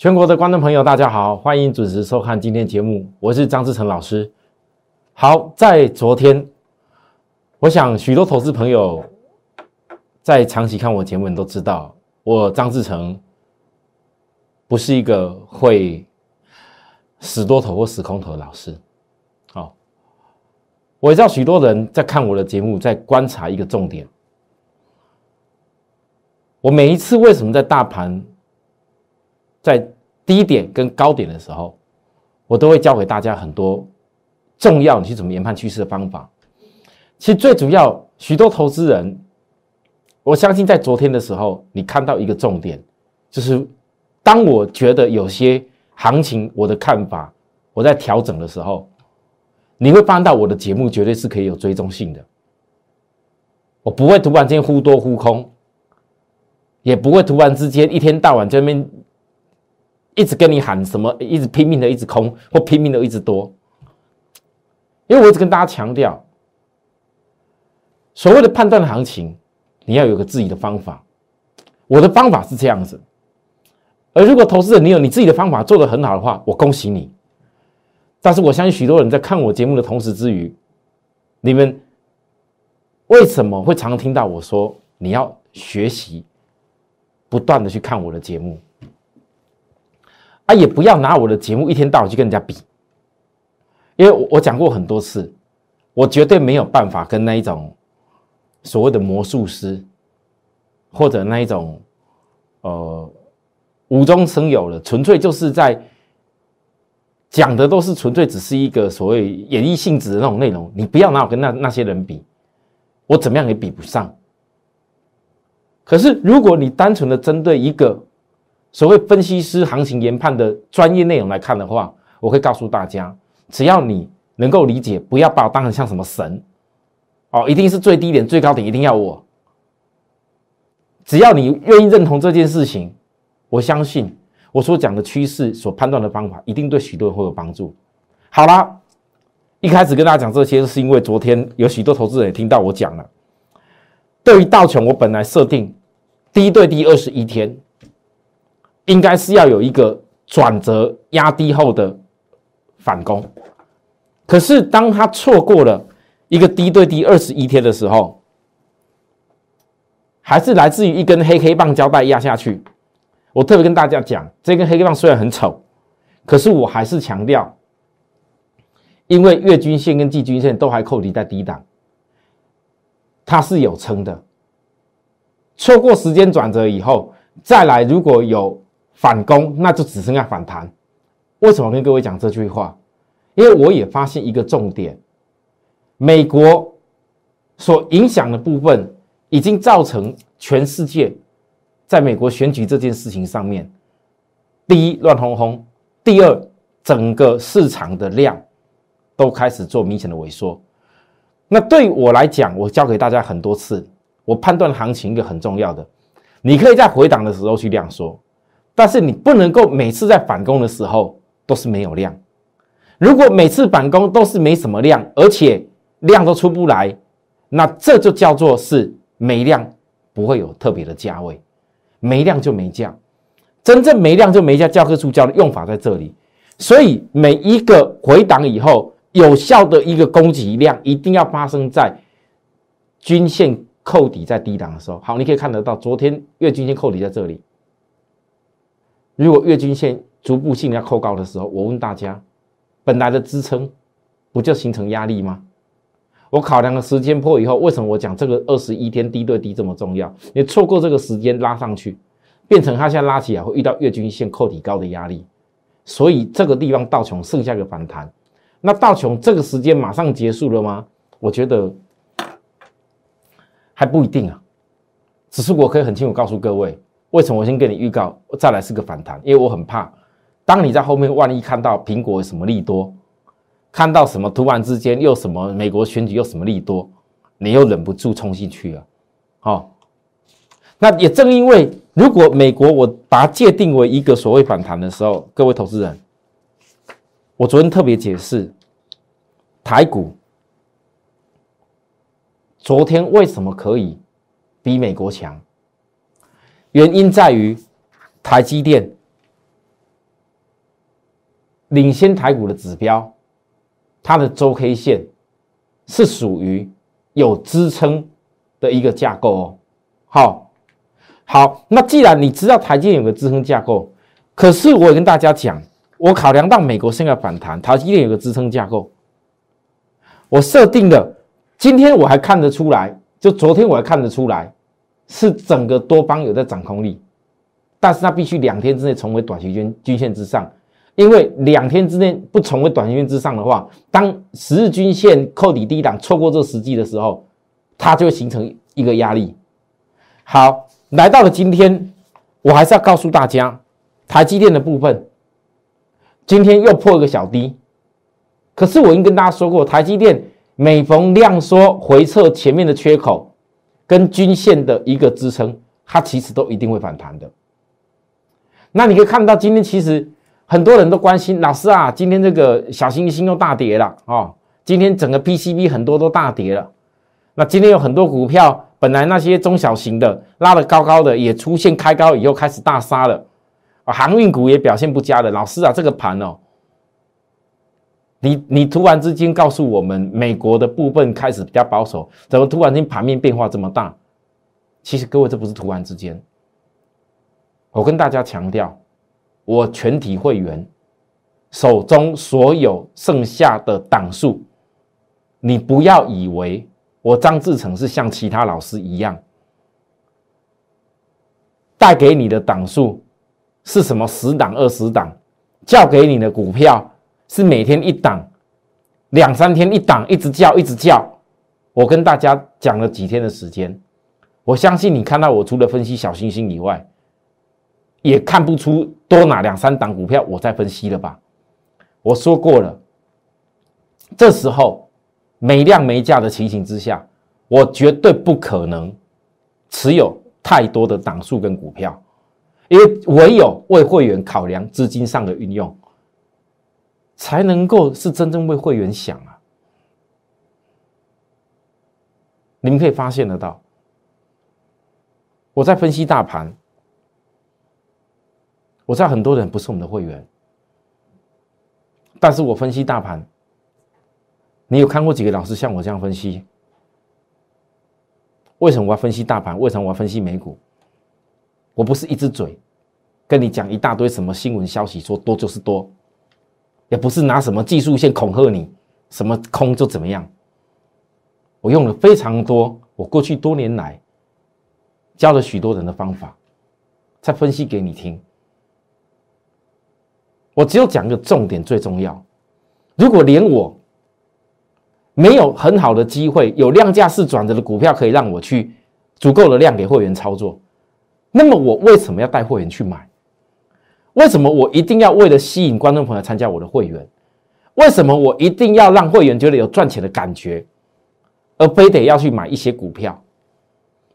全国的观众朋友，大家好，欢迎准时收看今天节目，我是张志成老师。好，在昨天，我想许多投资朋友在长期看我节目，都知道，我张志成不是一个会死多头或死空头的老师。好，我知道许多人在看我的节目，在观察一个重点。我每一次为什么在大盘在低点跟高点的时候，我都会教给大家很多重要你去怎么研判趋势的方法。其实最主要，许多投资人，我相信在昨天的时候，你看到一个重点，就是当我觉得有些行情我的看法我在调整的时候，你会发现到我的节目绝对是可以有追踪性的，我不会突然间忽多忽空。也不会突然之间一天到晚这边一直跟你喊什么，一直拼命的一直空或拼命的一直多，因为我一直跟大家强调，所谓的判断行情，你要有个自己的方法。我的方法是这样子，而如果投资者你有你自己的方法做得很好的话，我恭喜你。但是我相信许多人在看我节目的同时之余，你们为什么会常常听到我说你要学习？不断的去看我的节目，啊，也不要拿我的节目一天到晚去跟人家比，因为我讲过很多次，我绝对没有办法跟那一种所谓的魔术师，或者那一种呃无中生有的，纯粹就是在讲的都是纯粹只是一个所谓演绎性质的那种内容，你不要拿我跟那那些人比，我怎么样也比不上。可是，如果你单纯的针对一个所谓分析师行情研判的专业内容来看的话，我会告诉大家，只要你能够理解，不要把我当成像什么神哦，一定是最低点、最高点一定要我。只要你愿意认同这件事情，我相信我所讲的趋势、所判断的方法，一定对许多人会有帮助。好啦，一开始跟大家讲这些，是因为昨天有许多投资人也听到我讲了，对于道琼，我本来设定。低对低二十一天，应该是要有一个转折压低后的反攻。可是当他错过了一个低对低二十一天的时候，还是来自于一根黑黑棒胶带压下去。我特别跟大家讲，这根黑黑棒虽然很丑，可是我还是强调，因为月均线跟季均线都还扣底在低档，它是有撑的。错过时间转折以后，再来如果有反攻，那就只剩下反弹。为什么跟各位讲这句话？因为我也发现一个重点：美国所影响的部分，已经造成全世界在美国选举这件事情上面，第一乱哄哄，第二整个市场的量都开始做明显的萎缩。那对我来讲，我教给大家很多次。我判断行情一个很重要的，你可以在回档的时候去量缩，但是你不能够每次在反攻的时候都是没有量。如果每次反攻都是没什么量，而且量都出不来，那这就叫做是没量，不会有特别的价位，没量就没价。真正没量就没价，教科书教的用法在这里。所以每一个回档以后，有效的一个攻击量一定要发生在均线。扣底在低档的时候，好，你可以看得到，昨天月均线扣底在这里。如果月均线逐步性要扣高的时候，我问大家，本来的支撑不就形成压力吗？我考量了时间破以后，为什么我讲这个二十一天低对低这么重要？你错过这个时间拉上去，变成它现在拉起来会遇到月均线扣底高的压力，所以这个地方道琼剩下个反弹。那道琼这个时间马上结束了吗？我觉得。还不一定啊，只是我可以很清楚告诉各位，为什么我先跟你预告，再来是个反弹，因为我很怕，当你在后面万一看到苹果有什么利多，看到什么突然之间又什么美国选举又什么利多，你又忍不住冲进去了，好，那也正因为如果美国我把它界定为一个所谓反弹的时候，各位投资人，我昨天特别解释台股。昨天为什么可以比美国强？原因在于台积电领先台股的指标，它的周 K 线是属于有支撑的一个架构哦。好，好，那既然你知道台积电有个支撑架构，可是我也跟大家讲，我考量到美国现在反弹，台积电有个支撑架构，我设定的，今天我还看得出来，就昨天我还看得出来，是整个多方有在掌控力，但是它必须两天之内重回短期均均线之上。因为两天之内不重回短线之上的话，当十日均线扣底低档错过这个时机的时候，它就形成一个压力。好，来到了今天，我还是要告诉大家，台积电的部分今天又破一个小低。可是我已经跟大家说过，台积电每逢量缩回撤前面的缺口跟均线的一个支撑，它其实都一定会反弹的。那你可以看到今天其实。很多人都关心老师啊，今天这个小星星又大跌了哦。今天整个 PCB 很多都大跌了。那今天有很多股票，本来那些中小型的拉得高高的，也出现开高以后开始大杀了。啊，航运股也表现不佳的。老师啊，这个盘哦，你你突然之间告诉我们美国的部分开始比较保守，怎么突然间盘面变化这么大？其实各位这不是突然之间，我跟大家强调。我全体会员手中所有剩下的档数，你不要以为我张志成是像其他老师一样带给你的档数是什么十档二十档，叫给你的股票是每天一档，两三天一档，一直叫一直叫。我跟大家讲了几天的时间，我相信你看到我除了分析小星星以外。也看不出多拿两三档股票，我在分析了吧？我说过了，这时候没量没价的情形之下，我绝对不可能持有太多的档数跟股票，因为唯有为会员考量资金上的运用，才能够是真正为会员想啊！你们可以发现得到，我在分析大盘。我知道很多人不是我们的会员，但是我分析大盘，你有看过几个老师像我这样分析？为什么我要分析大盘？为什么我要分析美股？我不是一只嘴跟你讲一大堆什么新闻消息，说多就是多，也不是拿什么技术线恐吓你，什么空就怎么样。我用了非常多我过去多年来教了许多人的方法，再分析给你听。我只有讲个重点，最重要。如果连我没有很好的机会，有量价式转折的股票可以让我去足够的量给会员操作，那么我为什么要带会员去买？为什么我一定要为了吸引观众朋友参加我的会员？为什么我一定要让会员觉得有赚钱的感觉，而非得要去买一些股票？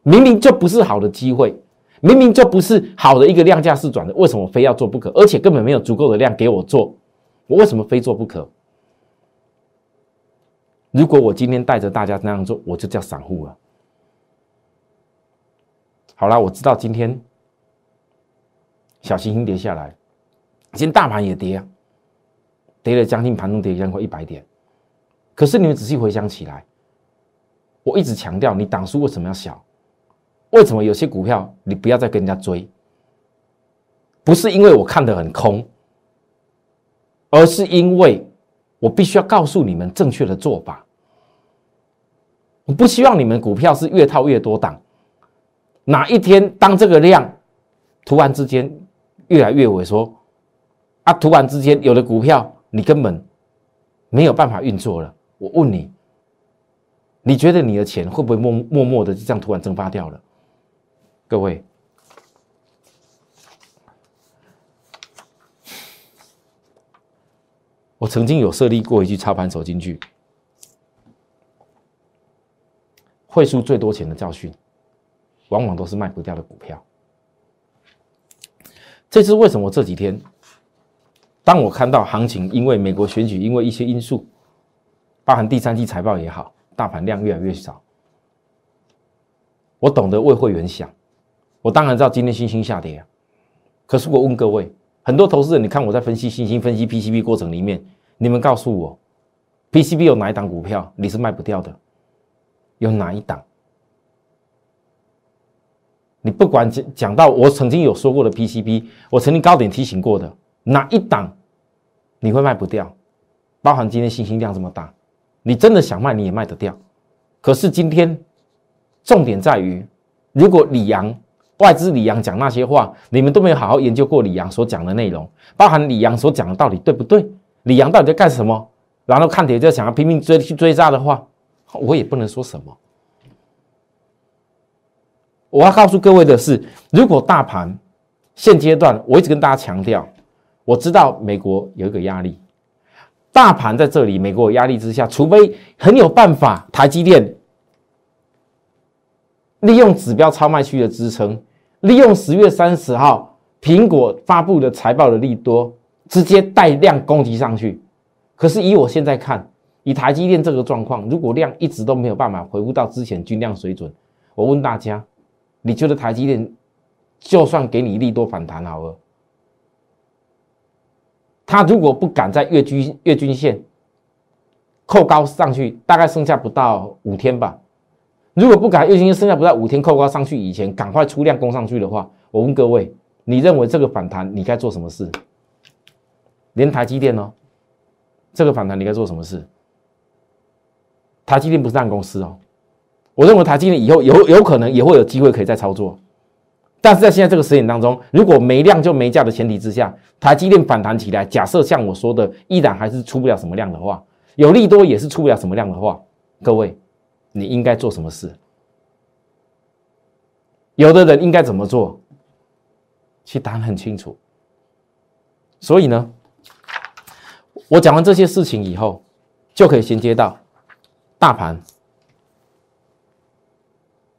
明明就不是好的机会。明明就不是好的一个量价式转的，为什么非要做不可？而且根本没有足够的量给我做，我为什么非做不可？如果我今天带着大家那样做，我就叫散户了。好了，我知道今天小行星跌下来，今天大盘也跌啊，跌了将近盘中跌将近一百点。可是你们仔细回想起来，我一直强调，你档数为什么要小？为什么有些股票你不要再跟人家追？不是因为我看得很空，而是因为我必须要告诉你们正确的做法。我不希望你们股票是越套越多档，哪一天当这个量突然之间越来越萎缩，啊，突然之间有的股票你根本没有办法运作了。我问你，你觉得你的钱会不会默默默的就这样突然蒸发掉了？各位，我曾经有设立过一句操盘手金句：会输最多钱的教训，往往都是卖不掉的股票。这次为什么这几天，当我看到行情因为美国选举，因为一些因素，包含第三季财报也好，大盘量越来越少，我懂得为会员想。我当然知道今天星星下跌啊，可是我问各位，很多投资人，你看我在分析新兴、分析 PCB 过程里面，你们告诉我，PCB 有哪一档股票你是卖不掉的？有哪一档？你不管讲讲到我曾经有说过的 PCB，我曾经高点提醒过的哪一档，你会卖不掉？包含今天信心量这么大，你真的想卖你也卖得掉。可是今天重点在于，如果李阳。外资李阳讲那些话，你们都没有好好研究过李阳所讲的内容，包含李阳所讲的到底对不对？李阳到底在干什么？然后看铁就想要拼命追去追杀的话，我也不能说什么。我要告诉各位的是，如果大盘现阶段，我一直跟大家强调，我知道美国有一个压力，大盘在这里，美国有压力之下，除非很有办法，台积电。利用指标超卖区的支撑，利用十月三十号苹果发布的财报的利多，直接带量攻击上去。可是以我现在看，以台积电这个状况，如果量一直都没有办法回复到之前均量水准，我问大家，你觉得台积电就算给你利多反弹好了，它如果不敢在月均月均线扣高上去，大概剩下不到五天吧。如果不敢，月均线剩下不到五天扣高上去以前，赶快出量攻上去的话，我问各位，你认为这个反弹你该做什么事？连台积电哦，这个反弹你该做什么事？台积电不是烂公司哦，我认为台积电以后有有可能也会有机会可以再操作，但是在现在这个时点当中，如果没量就没价的前提之下，台积电反弹起来，假设像我说的，依然还是出不了什么量的话，有利多也是出不了什么量的话，各位。你应该做什么事？有的人应该怎么做？其实答案很清楚。所以呢，我讲完这些事情以后，就可以衔接到大盘。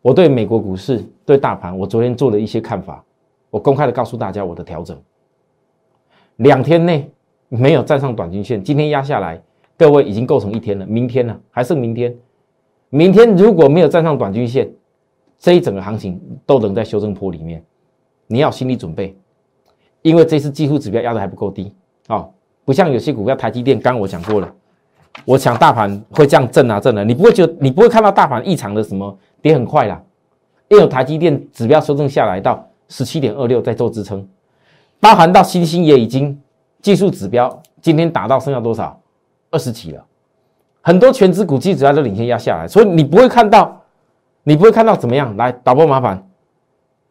我对美国股市、对大盘，我昨天做了一些看法，我公开的告诉大家我的调整。两天内没有站上短均线，今天压下来，各位已经构成一天了。明天呢，还剩明天。明天如果没有站上短均线，这一整个行情都能在修正坡里面，你要心理准备，因为这次技术指标压的还不够低啊，不像有些股票，台积电刚我讲过了，我想大盘会这样震啊震啊，你不会觉得你不会看到大盘异常的什么跌很快啦，因为台积电指标修正下来到十七点二六在做支撑，包含到新兴也已经技术指标今天达到剩下多少二十几了。很多全资股基指标都领先压下来，所以你不会看到，你不会看到怎么样？来，导播麻烦，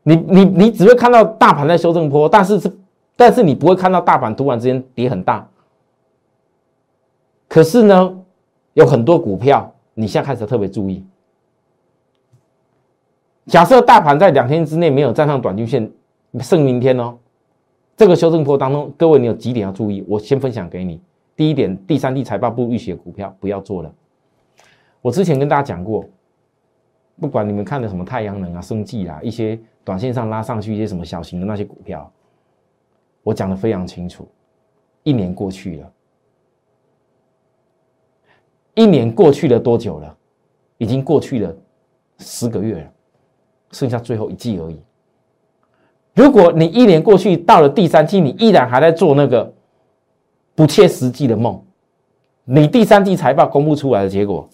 你你你只会看到大盘在修正坡，但是是，但是你不会看到大盘突然之间跌很大。可是呢，有很多股票，你现在开始特别注意。假设大盘在两天之内没有站上短均线，剩明天哦，这个修正坡当中，各位你有几点要注意？我先分享给你。第一点，第三季财报不预写股票不要做了。我之前跟大家讲过，不管你们看的什么太阳能啊、生技啊，一些短线上拉上去一些什么小型的那些股票，我讲的非常清楚。一年过去了，一年过去了多久了？已经过去了十个月了，剩下最后一季而已。如果你一年过去到了第三季，你依然还在做那个。不切实际的梦，你第三季财报公布出来的结果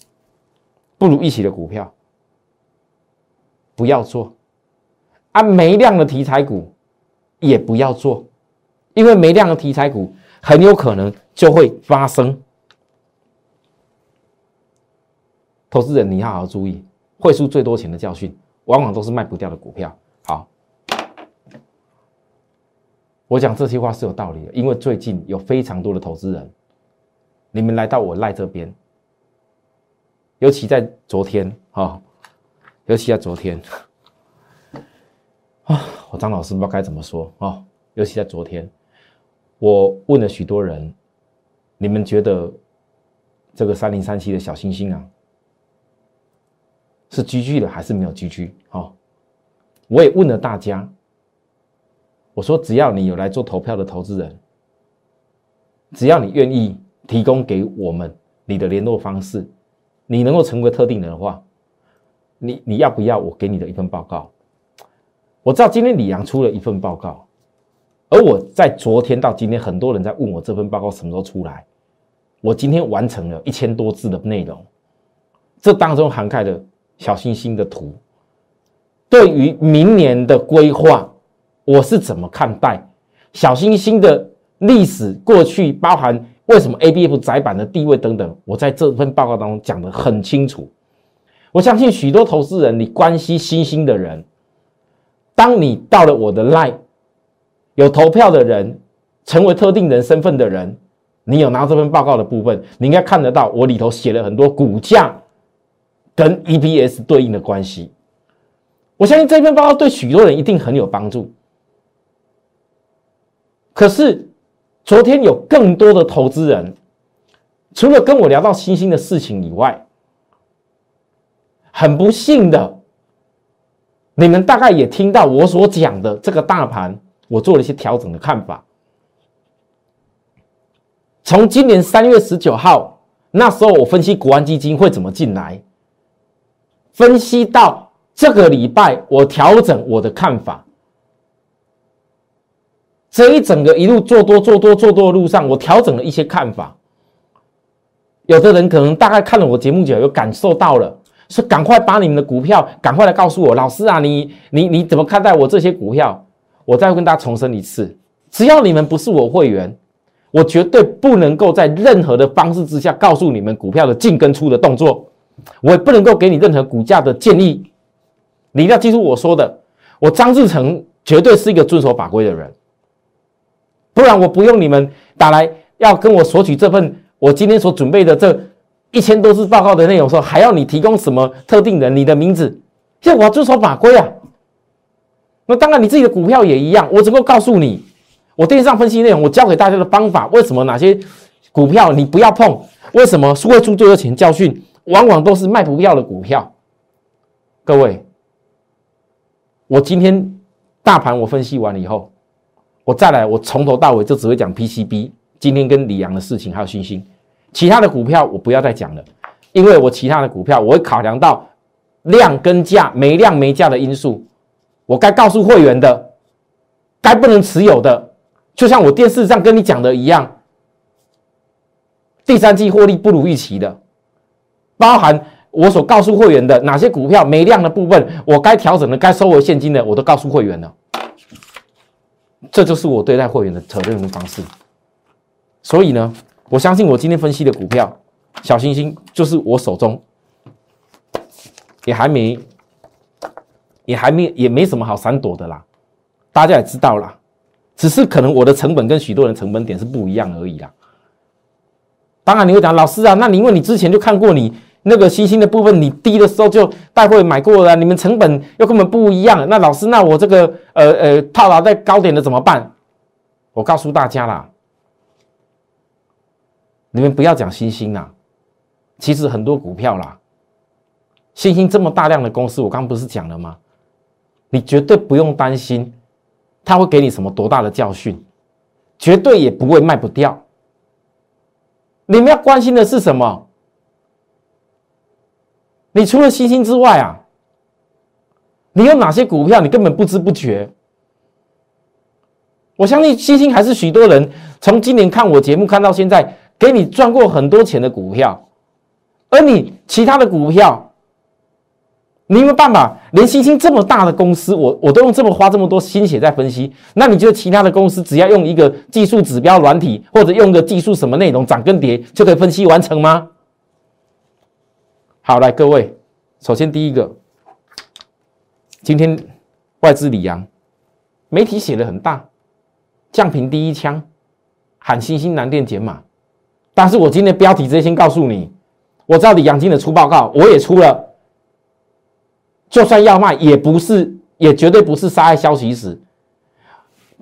不如一起的股票，不要做；啊，没量的题材股也不要做，因为没量的题材股很有可能就会发生。投资人，你要好好注意，会输最多钱的教训，往往都是卖不掉的股票。好。我讲这些话是有道理的，因为最近有非常多的投资人，你们来到我赖这边，尤其在昨天啊，尤其在昨天 啊，我张老师不知道该怎么说啊，尤其在昨天，我问了许多人，你们觉得这个三零三七的小星星啊，是居居的还是没有居居？啊？我也问了大家。我说，只要你有来做投票的投资人，只要你愿意提供给我们你的联络方式，你能够成为特定人的话，你你要不要我给你的一份报告？我知道今天李阳出了一份报告，而我在昨天到今天，很多人在问我这份报告什么时候出来。我今天完成了一千多字的内容，这当中涵盖了小星星的图。对于明年的规划，我是怎么看待小星星的历史过去，包含为什么 A B F 窄板的地位等等，我在这份报告当中讲得很清楚。我相信许多投资人，你关心星星的人，当你到了我的 line。有投票的人，成为特定人身份的人，你有拿这份报告的部分，你应该看得到，我里头写了很多股价跟 EPS 对应的关系。我相信这篇报告对许多人一定很有帮助。可是昨天有更多的投资人，除了跟我聊到新兴的事情以外，很不幸的，你们大概也听到我所讲的这个大盘。我做了一些调整的看法。从今年三月十九号那时候，我分析国安基金会怎么进来，分析到这个礼拜，我调整我的看法。这一整个一路做多做多做多的路上，我调整了一些看法。有的人可能大概看了我节目久，有感受到了，说赶快把你们的股票赶快来告诉我，老师啊，你你你怎么看待我这些股票？我再跟大家重申一次，只要你们不是我会员，我绝对不能够在任何的方式之下告诉你们股票的进跟出的动作，我也不能够给你任何股价的建议。你一定要记住我说的，我张志成绝对是一个遵守法规的人，不然我不用你们打来要跟我索取这份我今天所准备的这一千多字报告的内容，说还要你提供什么特定人你的名字，现在我遵守法规啊。那当然，你自己的股票也一样。我只够告诉你，我电视上分析内容，我教给大家的方法。为什么哪些股票你不要碰？为什么会出最多钱？教训往往都是卖不掉的股票。各位，我今天大盘我分析完了以后，我再来，我从头到尾就只会讲 PCB。今天跟李阳的事情还有星星，其他的股票我不要再讲了，因为我其他的股票我会考量到量跟价没量没价的因素。我该告诉会员的，该不能持有的，就像我电视上跟你讲的一样，第三季获利不如预期的，包含我所告诉会员的哪些股票没量的部分，我该调整的、该收回现金的，我都告诉会员了。这就是我对待会员的责任的方式。所以呢，我相信我今天分析的股票，小星星就是我手中也还没。也还没也没什么好闪躲的啦，大家也知道啦，只是可能我的成本跟许多人成本点是不一样而已啦。当然你会讲老师啊，那你因为你之前就看过你那个新兴的部分，你低的时候就带会买过了，你们成本又根本不一样。那老师，那我这个呃呃套牢在高点的怎么办？我告诉大家啦，你们不要讲新兴啦，其实很多股票啦，新兴这么大量的公司，我刚不是讲了吗？你绝对不用担心，他会给你什么多大的教训，绝对也不会卖不掉。你们要关心的是什么？你除了星星之外啊，你有哪些股票你根本不知不觉？我相信星星还是许多人从今年看我节目看到现在，给你赚过很多钱的股票，而你其他的股票。你有没有办法？连星星这么大的公司，我我都用这么花这么多心血在分析，那你觉得其他的公司只要用一个技术指标软体，或者用个技术什么内容涨跟跌就可以分析完成吗？好，来各位，首先第一个，今天外资李阳，媒体写的很大，降频第一枪，喊星星南电减码，但是我今天标题直接先告诉你，我知道李阳今的出报告，我也出了。就算要卖，也不是，也绝对不是杀害消息时。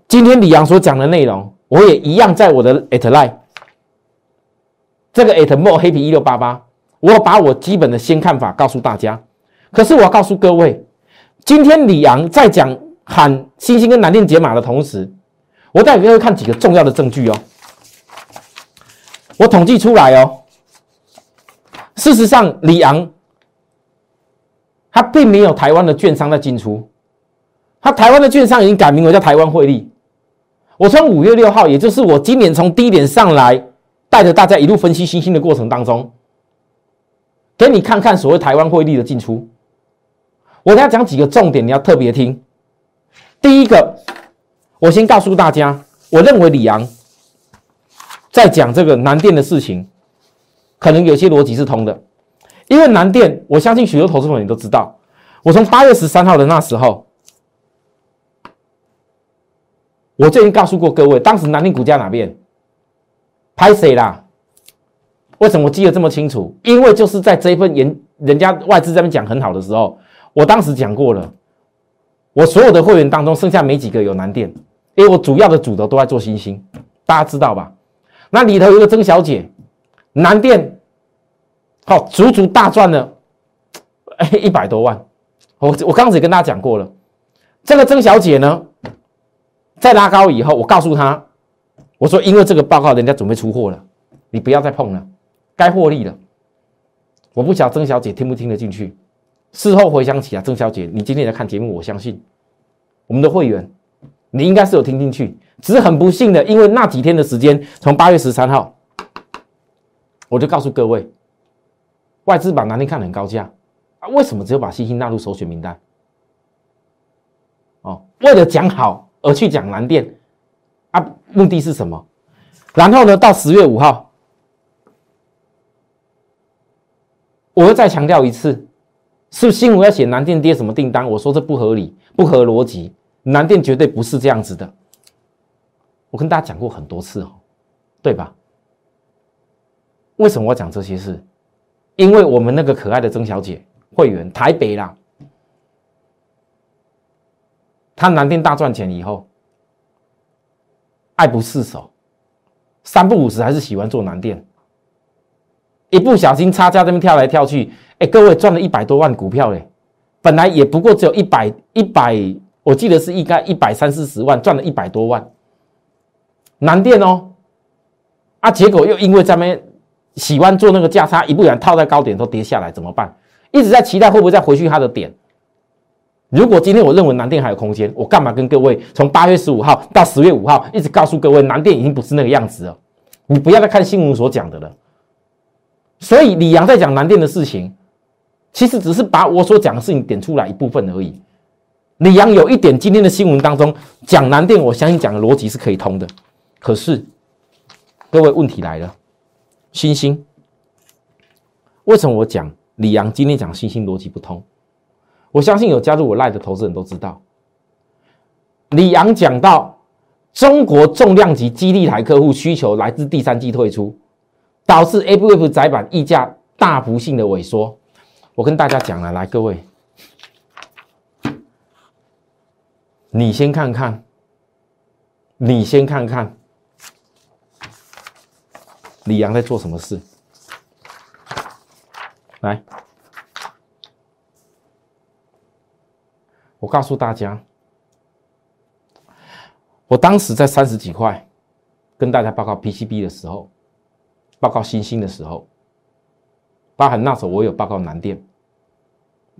今天李阳所讲的内容，我也一样在我的 at line，这个 at more 黑皮一六八八，我把我基本的先看法告诉大家。可是我要告诉各位，今天李阳在讲喊星星跟南电解码的同时，我带各位看几个重要的证据哦。我统计出来哦，事实上李阳。他并没有台湾的券商在进出，他台湾的券商已经改名为叫台湾汇利。我从五月六号，也就是我今年从低点上来，带着大家一路分析新兴的过程当中，给你看看所谓台湾汇率的进出。我要讲几个重点，你要特别听。第一个，我先告诉大家，我认为李阳在讲这个南电的事情，可能有些逻辑是通的。因为南电，我相信许多投资朋友都知道，我从八月十三号的那时候，我就已经告诉过各位，当时南电股价哪边拍谁啦？为什么我记得这么清楚？因为就是在这一份人人家外资这边讲很好的时候，我当时讲过了，我所有的会员当中剩下没几个有南电，因为我主要的主轴都在做新兴，大家知道吧？那里头有一个曾小姐，南电。好，足足大赚了，哎，一百多万。我我刚才跟大家讲过了，这个曾小姐呢，在拉高以后，我告诉她，我说因为这个报告人家准备出货了，你不要再碰了，该获利了。我不晓得曾小姐听不听得进去。事后回想起来，曾小姐，你今天在看节目，我相信我们的会员，你应该是有听进去，只是很不幸的，因为那几天的时间，从八月十三号，我就告诉各位。外资把南电看得很高价啊，为什么只有把新兴纳入首选名单？哦，为了讲好而去讲南电啊，目的是什么？然后呢，到十月五号，我又再强调一次，是新闻要写南电跌什么订单？我说这不合理，不合逻辑，南电绝对不是这样子的。我跟大家讲过很多次哦，对吧？为什么我讲这些事？因为我们那个可爱的曾小姐会员台北啦，她南电大赚钱以后，爱不释手，三不五十还是喜欢做南电，一不小心差价这边跳来跳去，哎，各位赚了一百多万股票嘞，本来也不过只有一百一百，我记得是应该一百三四十万，赚了一百多万，南电哦，啊，结果又因为咱们。喜欢做那个价差，一不然套在高点都跌下来怎么办？一直在期待会不会再回去它的点。如果今天我认为南电还有空间，我干嘛跟各位从八月十五号到十月五号一直告诉各位南电已经不是那个样子了？你不要再看新闻所讲的了。所以李阳在讲南电的事情，其实只是把我所讲的事情点出来一部分而已。李阳有一点今天的新闻当中讲南电，我相信讲的逻辑是可以通的。可是各位问题来了。星星，为什么我讲李阳今天讲星星逻辑不通？我相信有加入我赖的投资人都知道，李阳讲到中国重量级基地台客户需求来自第三季退出，导致 A B F 窄板溢价大幅性的萎缩。我跟大家讲了，来各位，你先看看，你先看看。李阳在做什么事？来，我告诉大家，我当时在三十几块跟大家报告 PCB 的时候，报告新兴的时候，包含那时候我有报告南电。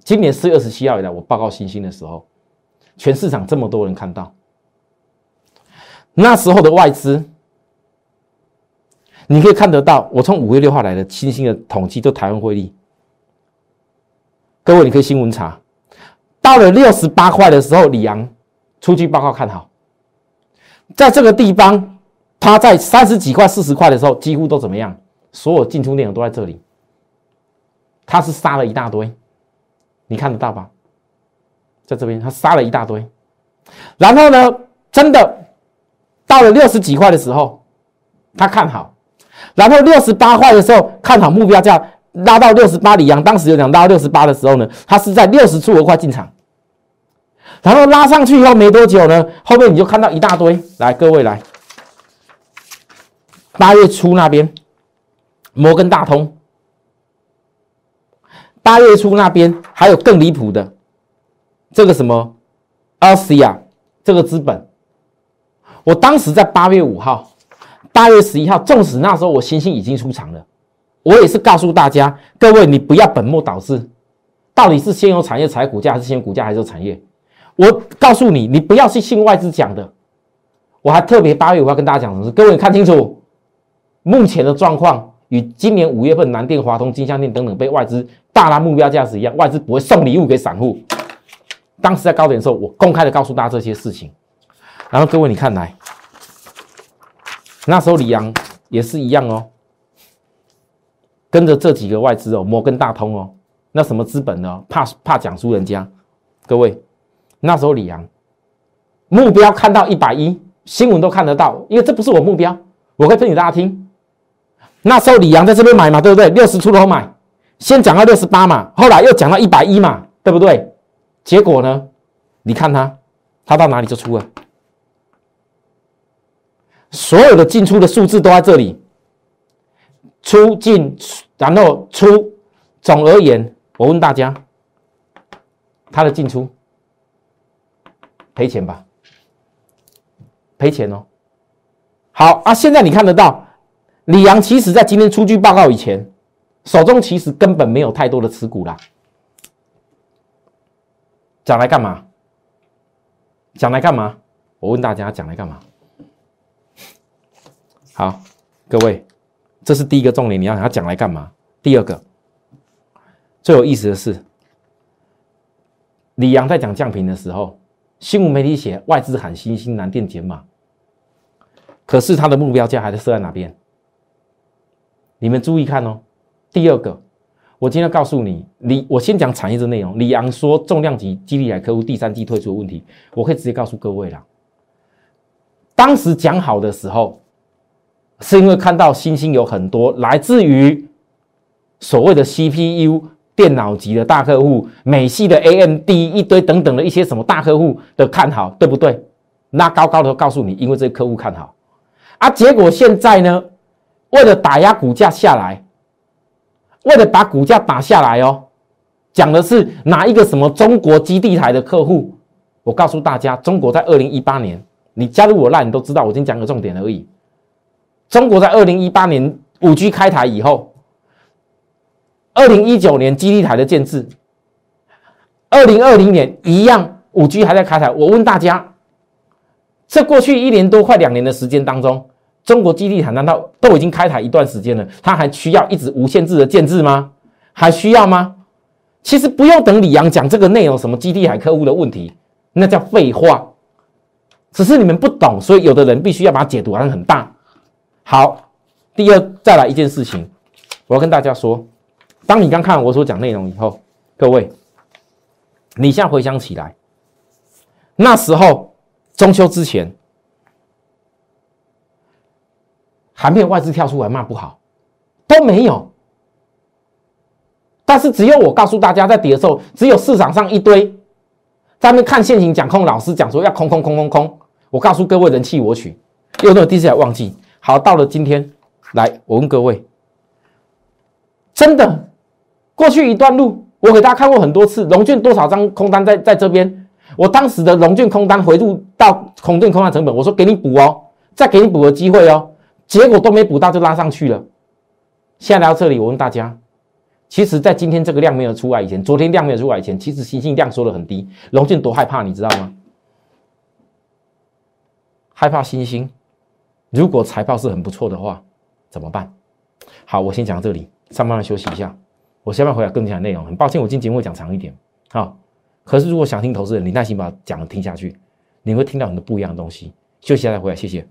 今年四月二十七号以来，我报告新兴的时候，全市场这么多人看到，那时候的外资。你可以看得到，我从五月六号来的新兴的统计，就台湾汇率。各位，你可以新闻查，到了六十八块的时候，李阳出具报告看好，在这个地方，他在三十几块、四十块的时候，几乎都怎么样？所有进出内容都在这里，他是杀了一大堆，你看得到吧？在这边，他杀了一大堆，然后呢，真的到了六十几块的时候，他看好。然后六十八块的时候看好目标价拉到六十八，里阳当时有讲拉到六十八的时候呢，他是在六十出头块进场，然后拉上去以后没多久呢，后面你就看到一大堆，来各位来，八月初那边摩根大通，八月初那边还有更离谱的，这个什么阿西亚这个资本，我当时在八月五号。八月十一号，纵使那时候我星星已经出场了，我也是告诉大家，各位你不要本末倒置，到底是先有产业才股价，还是先有股价还是有产业？我告诉你，你不要去信外资讲的，我还特别八月我要跟大家讲什么？各位看清楚，目前的状况与今年五月份南电、华通、金相电等等被外资大拉目标价值一样，外资不会送礼物给散户。当时在高点的时候，我公开的告诉大家这些事情。然后各位你看来，那时候李阳也是一样哦，跟着这几个外资哦，摩根大通哦，那什么资本呢？怕怕讲输人家。各位，那时候李阳目标看到一百一，新闻都看得到，因为这不是我目标，我可以分给大家听。那时候李阳在这边买嘛，对不对？六十出头买，先讲到六十八嘛，后来又讲到一百一嘛，对不对？结果呢？你看他，他到哪里就出了，所有的进出的数字都在这里，出进然后出，总而言，我问大家。他的进出赔钱吧，赔钱哦。好啊，现在你看得到，李阳其实在今天出具报告以前，手中其实根本没有太多的持股啦。讲来干嘛？讲来干嘛？我问大家，讲来干嘛？好，各位，这是第一个重点，你要想讲来干嘛？第二个，最有意思的是。李阳在讲降频的时候，新闻媒体写外资喊新兴南电减码，可是他的目标价还是设在哪边？你们注意看哦。第二个，我今天告诉你，李我先讲产业的内容。李阳说重量级基地台客户第三季退出的问题，我可以直接告诉各位了。当时讲好的时候，是因为看到新兴有很多来自于所谓的 CPU。电脑级的大客户，美系的 AMD 一堆等等的一些什么大客户的看好，对不对？那高高的告诉你，因为这些客户看好啊。结果现在呢，为了打压股价下来，为了把股价打下来哦，讲的是哪一个什么中国基地台的客户？我告诉大家，中国在二零一八年，你加入我那，你都知道，我今天讲个重点而已。中国在二零一八年五 G 开台以后。二零一九年基地台的建制，二零二零年一样，五 G 还在开台。我问大家，这过去一年多快两年的时间当中，中国基地台难道都已经开台一段时间了？它还需要一直无限制的建制吗？还需要吗？其实不用等李阳讲这个内容，什么基地海客户的问题，那叫废话。只是你们不懂，所以有的人必须要把它解读好像很大。好，第二再来一件事情，我要跟大家说。当你刚看完我所讲内容以后，各位，你现在回想起来，那时候中秋之前，还没有外资跳出来骂不好，都没有。但是只有我告诉大家，在跌的时候，只有市场上一堆在那看现行讲空老师讲说要空空空空空。我告诉各位，人气我取，有那第一次忘记？好，到了今天，来，我问各位，真的。过去一段路，我给大家看过很多次，融券多少张空单在在这边，我当时的融券空单回入到空券空单成本，我说给你补哦，再给你补个机会哦，结果都没补到就拉上去了。现在来到这里，我问大家，其实，在今天这个量没有出来以前，昨天量没有出来以前，其实新兴量缩的很低，融券多害怕，你知道吗？害怕新兴，如果财报是很不错的话，怎么办？好，我先讲到这里，上班了休息一下。我下面回来更讲内容，很抱歉，我今天节目讲长一点，好。可是如果想听投资人，你耐心把讲的听下去，你会听到很多不一样的东西。休息一下再回来，谢谢。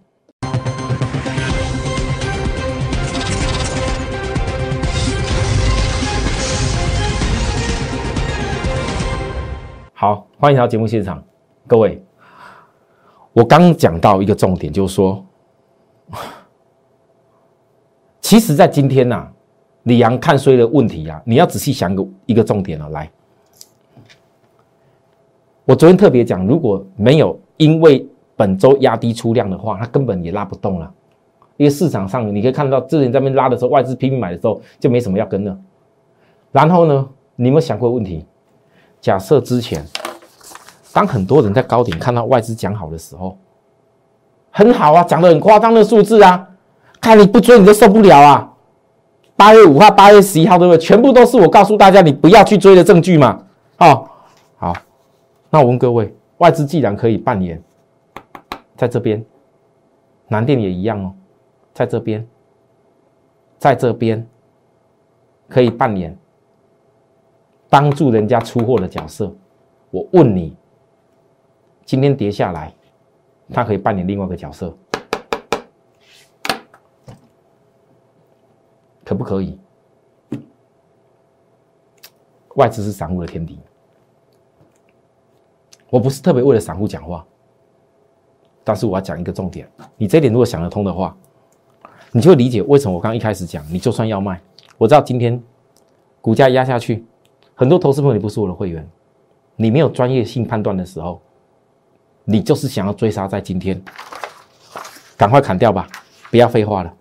好，欢迎来到节目现场，各位。我刚讲到一个重点，就是说，其实，在今天呐。李阳看衰的问题啊，你要仔细想一个一个重点啊。来，我昨天特别讲，如果没有因为本周压低出量的话，它根本也拉不动了。因为市场上你可以看到，之前在那边拉的时候，外资拼命买的时候，就没什么要跟了。然后呢，你有没有想过问题？假设之前，当很多人在高点看到外资讲好的时候，很好啊，讲的很夸张的数字啊，看你不追你就受不了啊。八月五号、八月十一号，对不对？全部都是我告诉大家你不要去追的证据嘛。哦，好，那我问各位，外资既然可以半年在这边南电也一样哦，在这边，在这边可以扮演帮助人家出货的角色。我问你，今天跌下来，他可以扮演另外一个角色，可不可以？外资是散户的天敌，我不是特别为了散户讲话。但是我要讲一个重点，你这点如果想得通的话，你就理解为什么我刚一开始讲，你就算要卖，我知道今天股价压下去，很多投资朋友你不是我的会员，你没有专业性判断的时候，你就是想要追杀在今天，赶快砍掉吧，不要废话了。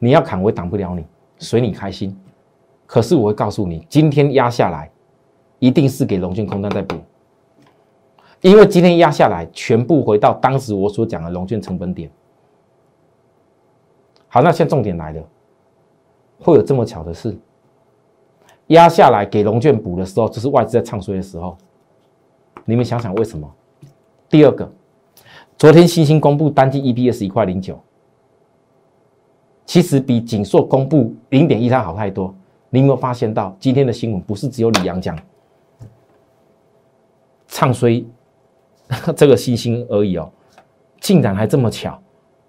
你要砍我也挡不了你，随你开心。可是我会告诉你，今天压下来，一定是给龙俊空单在补。因为今天压下来，全部回到当时我所讲的龙券成本点。好，那现在重点来了，会有这么巧的事？压下来给龙券补的时候，这是外资在唱衰的时候。你们想想为什么？第二个，昨天新兴公布单季 EPS 一块零九，其实比锦硕公布零点一三好太多。你有没有发现到今天的新闻不是只有李阳讲唱衰？这个新兴而已哦，竟然还这么巧，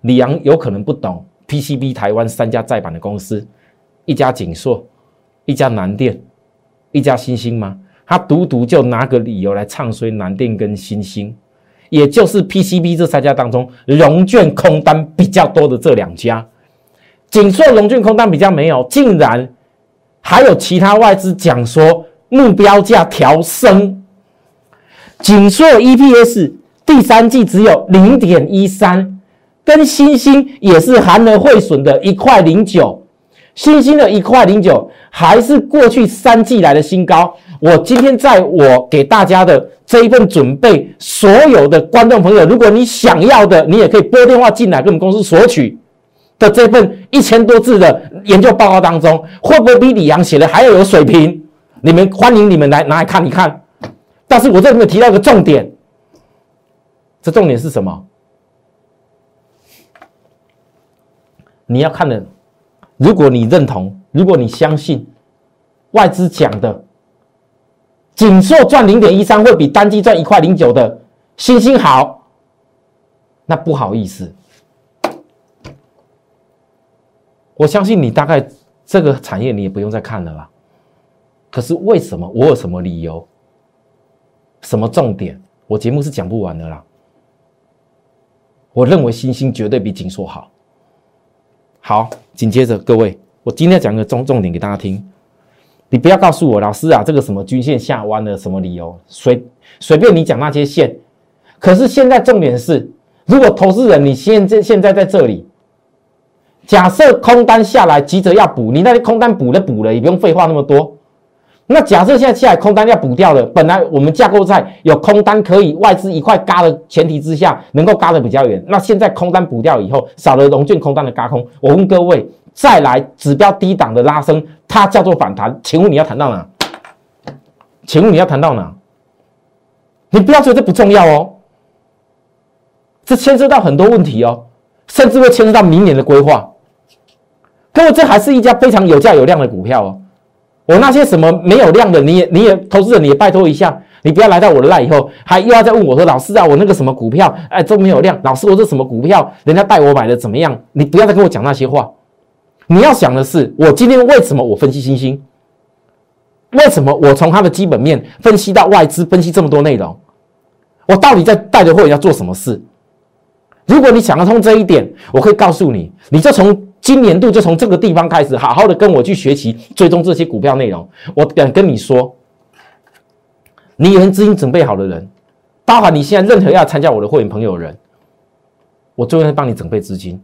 李阳有可能不懂 PCB 台湾三家在版的公司，一家景硕，一家南电，一家星星吗？他独独就拿个理由来唱衰南电跟星星，也就是 PCB 这三家当中，融券空单比较多的这两家，景硕融券空单比较没有，竟然还有其他外资讲说目标价调升。锦硕 EPS 第三季只有零点一三，跟新兴也是含了汇损的一块零九，新兴的一块零九还是过去三季来的新高。我今天在我给大家的这一份准备，所有的观众朋友，如果你想要的，你也可以拨电话进来跟我们公司索取的这份一千多字的研究报告当中，会不会比李阳写的还要有水平？你们欢迎你们来拿来看一看。但是我这里面提到一个重点，这重点是什么？你要看的，如果你认同，如果你相信外资讲的，锦硕赚零点一三会比单机赚一块零九的星星好，那不好意思，我相信你大概这个产业你也不用再看了啦。可是为什么？我有什么理由？什么重点？我节目是讲不完的啦。我认为星星绝对比锦硕好。好，紧接着各位，我今天讲个重重点给大家听。你不要告诉我，老师啊，这个什么均线下弯的什么理由？随随便你讲那些线。可是现在重点是，如果投资人你现在现在在这里，假设空单下来急着要补，你那些空单补了补了，也不用废话那么多。那假设现在下来空单要补掉了，本来我们架构在有空单可以外资一块嘎的前提之下，能够嘎的比较远。那现在空单补掉以后，少了融券空单的嘎空，我问各位，再来指标低档的拉升，它叫做反弹，请问你要谈到哪？请问你要谈到哪？你不要觉得这不重要哦，这牵涉到很多问题哦，甚至会牵涉到明年的规划。各位，这还是一家非常有价有量的股票哦。我那些什么没有量的，你也你也投资者，你也拜托一下，你不要来到我的赖以后，还又要再问我说，老师啊，我那个什么股票，哎，都没有量。老师，我这什么股票，人家带我买的怎么样？你不要再跟我讲那些话。你要想的是，我今天为什么我分析星星？为什么我从它的基本面分析到外资，分析这么多内容？我到底在带着会员要做什么事？如果你想得通这一点，我可以告诉你，你就从。今年度就从这个地方开始，好好的跟我去学习追踪这些股票内容。我敢跟你说，你有资金准备好的人，包含你现在任何要参加我的会员朋友人，我最会帮你准备资金，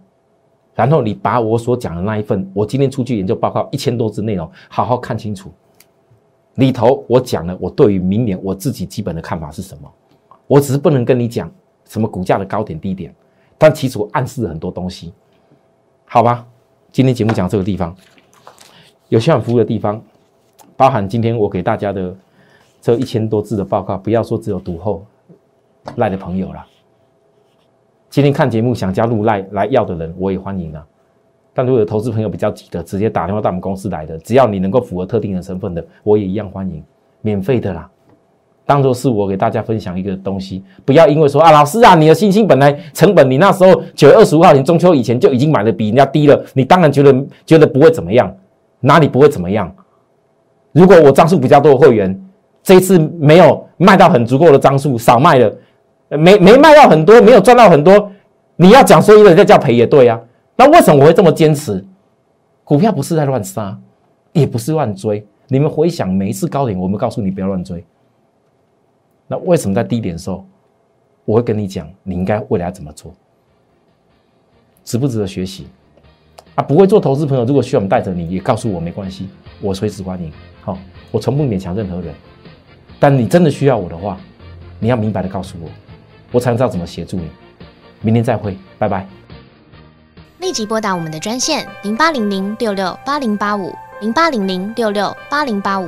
然后你把我所讲的那一份我今天出去研究报告一千多字内容好好看清楚。里头我讲了我对于明年我自己基本的看法是什么，我只是不能跟你讲什么股价的高点低点，但其实我暗示了很多东西，好吧？今天节目讲这个地方，有需要服务的地方，包含今天我给大家的这一千多字的报告，不要说只有读后赖的朋友了，今天看节目想加入来来要的人，我也欢迎啊。但如果有投资朋友比较急的，直接打电话到我们公司来的，只要你能够符合特定的身份的，我也一样欢迎，免费的啦。当做是我给大家分享一个东西，不要因为说啊，老师啊，你的星星本来成本，你那时候九月二十五号，你中秋以前就已经买的比人家低了，你当然觉得觉得不会怎么样，哪里不会怎么样？如果我张数比较多的会员，这一次没有卖到很足够的张数，少卖了，没没卖到很多，没有赚到很多，你要讲说一个叫赔也对啊。那为什么我会这么坚持？股票不是在乱杀，也不是乱追。你们回想每一次高点，我们告诉你不要乱追。那为什么在低点的时候，我会跟你讲，你应该未来怎么做？值不值得学习？啊，不会做投资朋友，如果需要我们带着你，也告诉我没关系，我随时欢迎。好，我从不勉强任何人。但你真的需要我的话，你要明白的告诉我，我才能知道怎么协助你。明天再会，拜拜。立即拨打我们的专线零八零零六六八零八五。零八零零六六八零八五